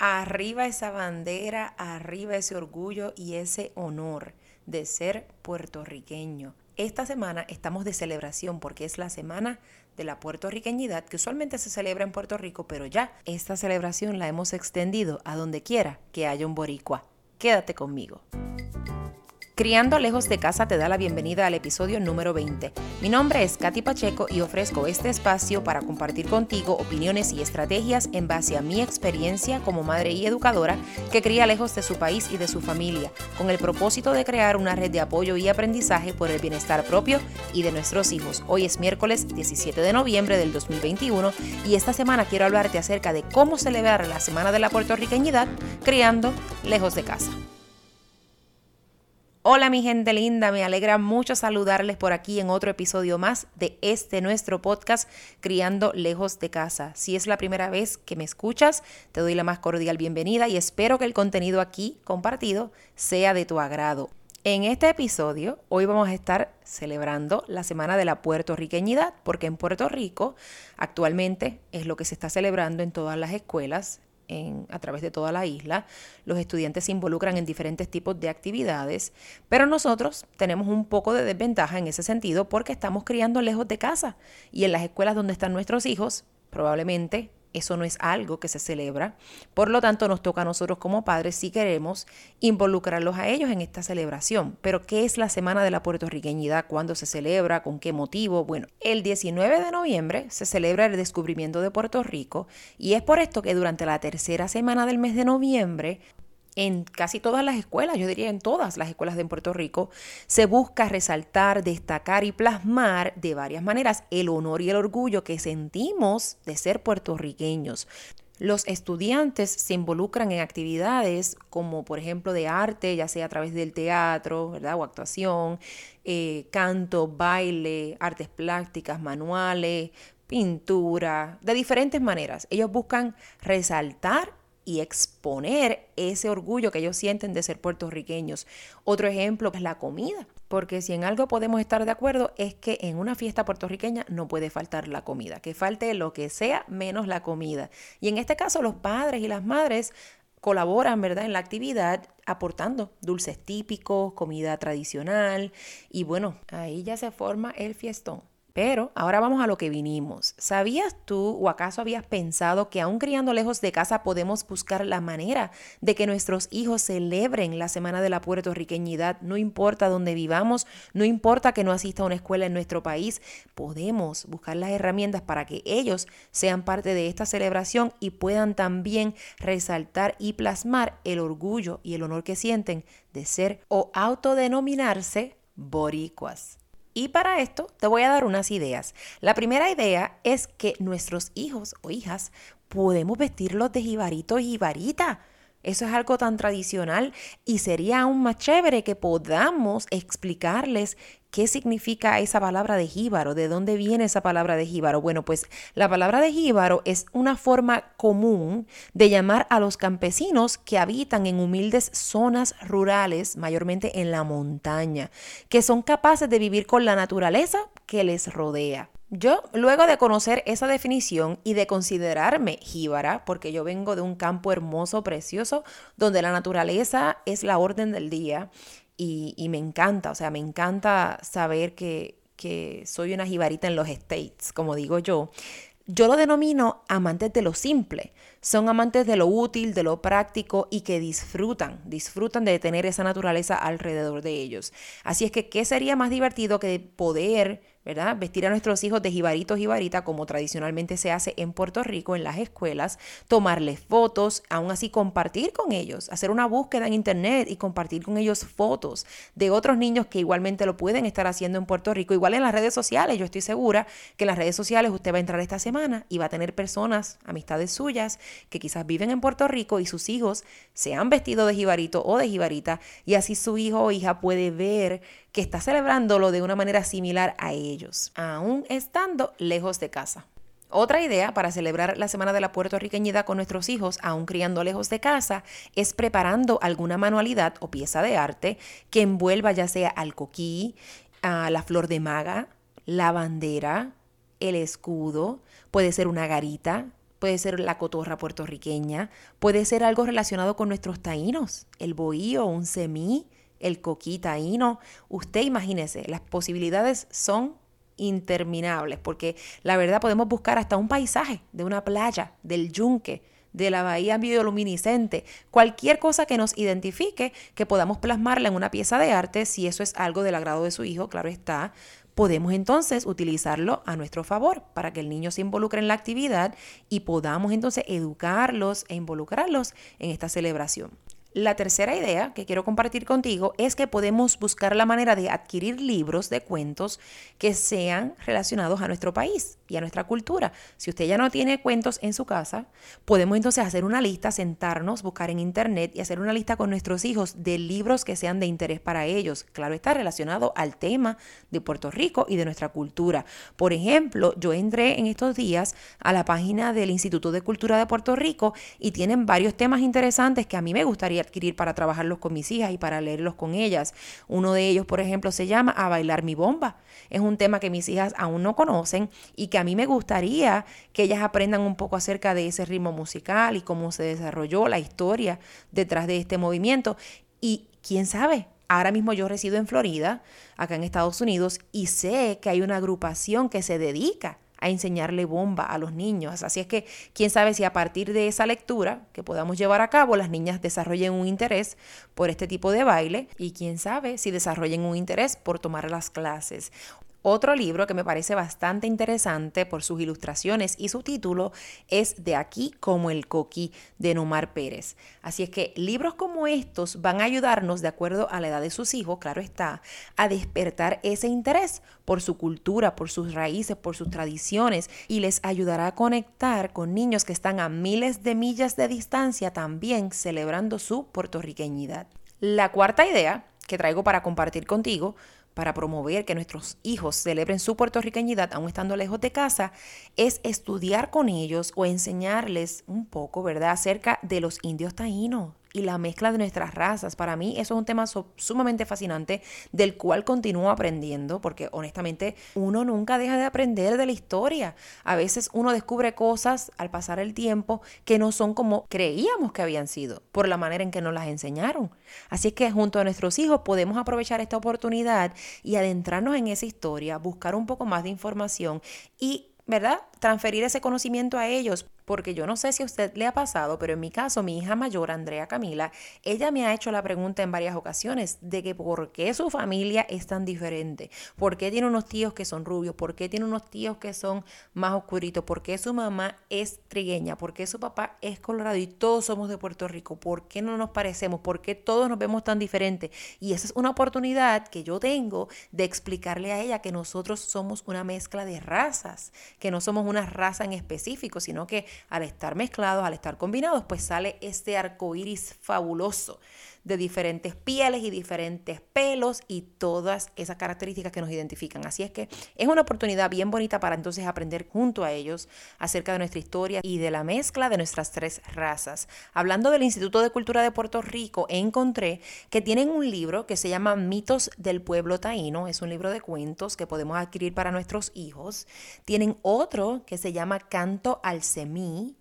Arriba esa bandera, arriba ese orgullo y ese honor de ser puertorriqueño. Esta semana estamos de celebración porque es la semana de la puertorriqueñidad que usualmente se celebra en Puerto Rico, pero ya esta celebración la hemos extendido a donde quiera que haya un boricua. Quédate conmigo. Criando lejos de casa te da la bienvenida al episodio número 20. Mi nombre es Katy Pacheco y ofrezco este espacio para compartir contigo opiniones y estrategias en base a mi experiencia como madre y educadora que cría lejos de su país y de su familia, con el propósito de crear una red de apoyo y aprendizaje por el bienestar propio y de nuestros hijos. Hoy es miércoles 17 de noviembre del 2021 y esta semana quiero hablarte acerca de cómo celebrar la Semana de la Puertorriqueñidad criando lejos de casa. Hola mi gente linda, me alegra mucho saludarles por aquí en otro episodio más de este nuestro podcast Criando lejos de casa. Si es la primera vez que me escuchas, te doy la más cordial bienvenida y espero que el contenido aquí compartido sea de tu agrado. En este episodio, hoy vamos a estar celebrando la Semana de la Puertorriqueñidad, porque en Puerto Rico actualmente es lo que se está celebrando en todas las escuelas, a través de toda la isla. Los estudiantes se involucran en diferentes tipos de actividades, pero nosotros tenemos un poco de desventaja en ese sentido porque estamos criando lejos de casa y en las escuelas donde están nuestros hijos probablemente eso no es algo que se celebra. Por lo tanto, nos toca a nosotros como padres, si queremos, involucrarlos a ellos en esta celebración. Pero, ¿qué es la Semana de la Puertorriqueñidad? ¿Cuándo se celebra? ¿Con qué motivo? Bueno, el 19 de noviembre se celebra el descubrimiento de Puerto Rico y es por esto que durante la tercera semana del mes de noviembre en casi todas las escuelas, yo diría en todas las escuelas de Puerto Rico, se busca resaltar, destacar y plasmar de varias maneras el honor y el orgullo que sentimos de ser puertorriqueños. Los estudiantes se involucran en actividades como por ejemplo de arte, ya sea a través del teatro, ¿verdad? O actuación, eh, canto, baile, artes plásticas, manuales, pintura, de diferentes maneras. Ellos buscan resaltar y exponer ese orgullo que ellos sienten de ser puertorriqueños. Otro ejemplo es la comida, porque si en algo podemos estar de acuerdo es que en una fiesta puertorriqueña no puede faltar la comida, que falte lo que sea menos la comida. Y en este caso los padres y las madres colaboran, ¿verdad?, en la actividad aportando dulces típicos, comida tradicional y bueno, ahí ya se forma el fiestón. Pero ahora vamos a lo que vinimos. ¿Sabías tú o acaso habías pensado que aún criando lejos de casa podemos buscar la manera de que nuestros hijos celebren la Semana de la Puertorriqueñidad? No importa dónde vivamos, no importa que no asista a una escuela en nuestro país, podemos buscar las herramientas para que ellos sean parte de esta celebración y puedan también resaltar y plasmar el orgullo y el honor que sienten de ser o autodenominarse boricuas. Y para esto te voy a dar unas ideas. La primera idea es que nuestros hijos o hijas podemos vestirlos de jibarito y jibarita. Eso es algo tan tradicional y sería aún más chévere que podamos explicarles ¿Qué significa esa palabra de jíbaro? ¿De dónde viene esa palabra de jíbaro? Bueno, pues la palabra de jíbaro es una forma común de llamar a los campesinos que habitan en humildes zonas rurales, mayormente en la montaña, que son capaces de vivir con la naturaleza que les rodea. Yo, luego de conocer esa definición y de considerarme jíbara, porque yo vengo de un campo hermoso, precioso, donde la naturaleza es la orden del día, y, me encanta, o sea, me encanta saber que, que soy una jibarita en los States, como digo yo. Yo lo denomino amantes de lo simple. Son amantes de lo útil, de lo práctico y que disfrutan, disfrutan de tener esa naturaleza alrededor de ellos. Así es que, ¿qué sería más divertido que poder ¿verdad? Vestir a nuestros hijos de jibaritos y varita, como tradicionalmente se hace en Puerto Rico en las escuelas, tomarles fotos, aún así compartir con ellos, hacer una búsqueda en internet y compartir con ellos fotos de otros niños que igualmente lo pueden estar haciendo en Puerto Rico, igual en las redes sociales. Yo estoy segura que en las redes sociales usted va a entrar esta semana y va a tener personas, amistades suyas, que quizás viven en Puerto Rico y sus hijos se han vestido de jibarito o de jibarita y así su hijo o hija puede ver que está celebrándolo de una manera similar a ellos, aún estando lejos de casa. Otra idea para celebrar la Semana de la Puertorriqueñidad con nuestros hijos, aún criando lejos de casa, es preparando alguna manualidad o pieza de arte que envuelva ya sea al coquí, a la flor de maga, la bandera, el escudo, puede ser una garita, puede ser la cotorra puertorriqueña, puede ser algo relacionado con nuestros taínos, el bohío, un semí, el coquí taíno. Usted imagínese, las posibilidades son interminables, porque la verdad podemos buscar hasta un paisaje de una playa, del yunque, de la bahía bioluminiscente, cualquier cosa que nos identifique, que podamos plasmarla en una pieza de arte, si eso es algo del agrado de su hijo, claro está, podemos entonces utilizarlo a nuestro favor para que el niño se involucre en la actividad y podamos entonces educarlos e involucrarlos en esta celebración. La tercera idea que quiero compartir contigo es que podemos buscar la manera de adquirir libros de cuentos que sean relacionados a nuestro país y a nuestra cultura. Si usted ya no tiene cuentos en su casa, podemos entonces hacer una lista, sentarnos, buscar en internet y hacer una lista con nuestros hijos de libros que sean de interés para ellos. Claro, está relacionado al tema de Puerto Rico y de nuestra cultura. Por ejemplo, yo entré en estos días a la página del Instituto de Cultura de Puerto Rico y tienen varios temas interesantes que a mí me gustaría adquirir para trabajarlos con mis hijas y para leerlos con ellas. Uno de ellos, por ejemplo, se llama A bailar mi bomba. Es un tema que mis hijas aún no conocen y que a mí me gustaría que ellas aprendan un poco acerca de ese ritmo musical y cómo se desarrolló la historia detrás de este movimiento. Y quién sabe, Ahora mismo yo resido en Florida, acá en Estados Unidos, y sé que hay una agrupación que se dedica a enseñarle bomba a los niños. Así es que quién sabe si a partir de esa lectura que podamos llevar a cabo las niñas desarrollen un interés por este tipo de baile y quién sabe si desarrollen un interés por tomar las clases. Otro libro que me parece bastante interesante por sus ilustraciones y su título es De aquí como el coquí de Numar Pérez. Así es que libros como estos van a ayudarnos, de acuerdo a la edad de sus hijos, claro está, a despertar ese interés por su cultura, por sus raíces, por sus tradiciones y les ayudará a conectar con niños que están a miles de millas de distancia también celebrando su puertorriqueñidad. La cuarta idea que traigo para compartir contigo para promover que nuestros hijos celebren su puertorriqueñidad aún estando lejos de casa es estudiar con ellos o enseñarles un poco, ¿verdad?, acerca de los indios taínos, y la mezcla de nuestras razas. Para mí eso es un tema sumamente fascinante del cual continúo aprendiendo porque honestamente uno nunca deja de aprender de la historia. A veces uno descubre cosas al pasar el tiempo que no son como creíamos que habían sido por la manera en que nos las enseñaron. Así que junto a nuestros hijos podemos aprovechar esta oportunidad y adentrarnos en esa historia, buscar un poco más de información y ¿verdad? Transferir ese conocimiento a ellos porque yo no sé si a usted le ha pasado, pero en mi caso, mi hija mayor, Andrea Camila, ella me ha hecho la pregunta en varias ocasiones de que por qué su familia es tan diferente, por qué tiene unos tíos que son rubios, por qué tiene unos tíos que son más oscuritos, por qué su mamá es trigueña, por qué su papá es colorado y todos somos de Puerto Rico, por qué no nos parecemos, por qué todos nos vemos tan diferentes. Y esa es una oportunidad que yo tengo de explicarle a ella que nosotros somos una mezcla de razas, que no somos una raza en específico, sino que al estar mezclados, al estar combinados, pues sale este arco iris fabuloso de diferentes pieles y diferentes pelos y todas esas características que nos identifican. Así es que es una oportunidad bien bonita para entonces aprender junto a ellos acerca de nuestra historia y de la mezcla de nuestras tres razas. Hablando del Instituto de Cultura de Puerto Rico, encontré que tienen un libro que se llama Mitos del Pueblo Taíno. Es un libro de cuentos que podemos adquirir para nuestros hijos. Tienen otro que se llama Canto al Semí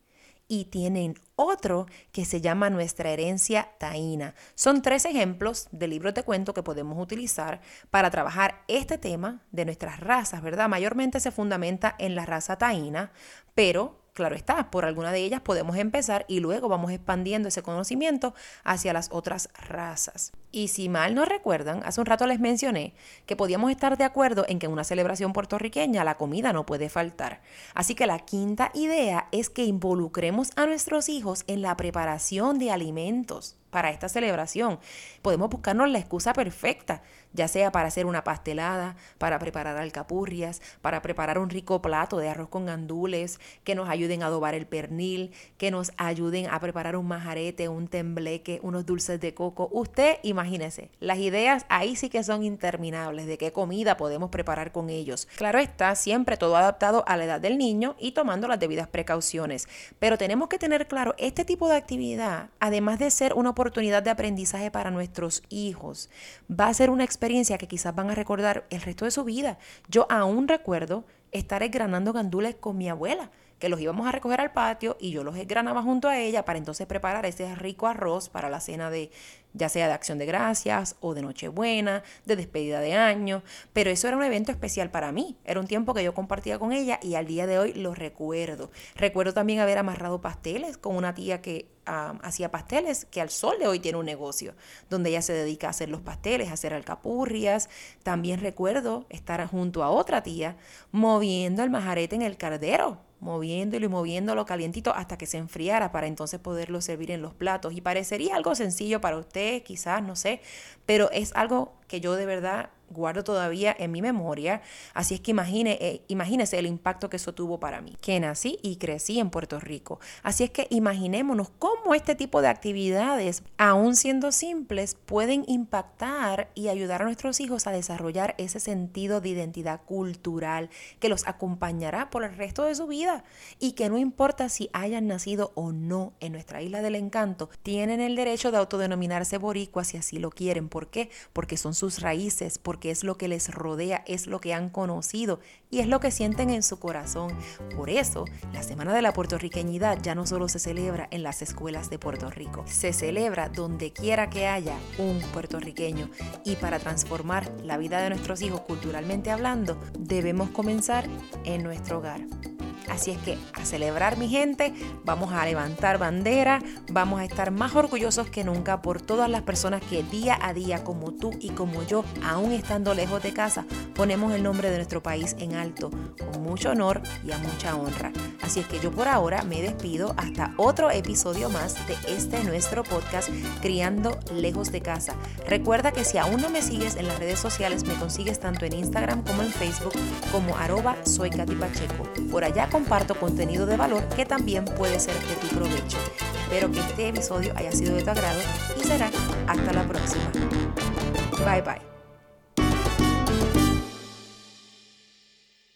y tienen otro que se llama Nuestra herencia taína. Son tres ejemplos de libros de cuento que podemos utilizar para trabajar este tema de nuestras razas, ¿verdad? Mayormente se fundamenta en la raza taína, pero Claro está, por alguna de ellas podemos empezar y luego vamos expandiendo ese conocimiento hacia las otras razas. Y si mal no recuerdan, hace un rato les mencioné que podíamos estar de acuerdo en que en una celebración puertorriqueña la comida no puede faltar. Así que la quinta idea es que involucremos a nuestros hijos en la preparación de alimentos para esta celebración. Podemos buscarnos la excusa perfecta, ya sea para hacer una pastelada, para preparar alcapurrias, para preparar un rico plato de arroz con gandules, que nos ayuden a adobar el pernil, que nos ayuden a preparar un majarete, un tembleque, unos dulces de coco. Usted imagínese, las ideas ahí sí que son interminables de qué comida podemos preparar con ellos. Claro está, siempre todo adaptado a la edad del niño y tomando las debidas precauciones. Pero tenemos que tener claro, este tipo de actividad, además de ser una oportunidad de aprendizaje para nuestros hijos. Va a ser una experiencia que quizás van a recordar el resto de su vida. Yo aún recuerdo estar granando gandules con mi abuela que los íbamos a recoger al patio y yo los granaba junto a ella para entonces preparar ese rico arroz para la cena de ya sea de acción de gracias o de Nochebuena, de despedida de año, pero eso era un evento especial para mí, era un tiempo que yo compartía con ella y al día de hoy lo recuerdo. Recuerdo también haber amarrado pasteles con una tía que hacía pasteles, que al sol de hoy tiene un negocio, donde ella se dedica a hacer los pasteles, a hacer alcapurrias. También recuerdo estar junto a otra tía moviendo el majarete en el cardero, moviéndolo y moviéndolo calientito hasta que se enfriara para entonces poderlo servir en los platos. Y parecería algo sencillo para usted, quizás, no sé, pero es algo que yo de verdad guardo todavía en mi memoria. Así es que imagine, eh, imagínese el impacto que eso tuvo para mí, que nací y crecí en Puerto Rico. Así es que imaginémonos cómo este tipo de actividades, aún siendo simples, pueden impactar y ayudar a nuestros hijos a desarrollar ese sentido de identidad cultural que los acompañará por el resto de su vida y que no importa si hayan nacido o no en nuestra isla del encanto, tienen el derecho de autodenominarse boricuas si así lo quieren. ¿Por qué? Porque son sus raíces, porque es lo que les rodea, es lo que han conocido y es lo que sienten en su corazón. Por eso, la Semana de la Puertorriqueñidad ya no solo se celebra en las escuelas de Puerto Rico, se celebra donde quiera que haya un puertorriqueño. Y para transformar la vida de nuestros hijos culturalmente hablando, debemos comenzar en nuestro hogar. Así es que a celebrar mi gente, vamos a levantar bandera, vamos a estar más orgullosos que nunca por todas las personas que día a día, como tú y como yo, aún estando lejos de casa, ponemos el nombre de nuestro país en alto, con mucho honor y a mucha honra. Así es que yo por ahora me despido hasta otro episodio más de este nuestro podcast Criando lejos de casa. Recuerda que si aún no me sigues en las redes sociales, me consigues tanto en Instagram como en Facebook como arroba soy Katy Pacheco. Por allá comparto contenido de valor que también puede ser de tu provecho. Espero que este episodio haya sido de tu agrado y será hasta la próxima. Bye bye.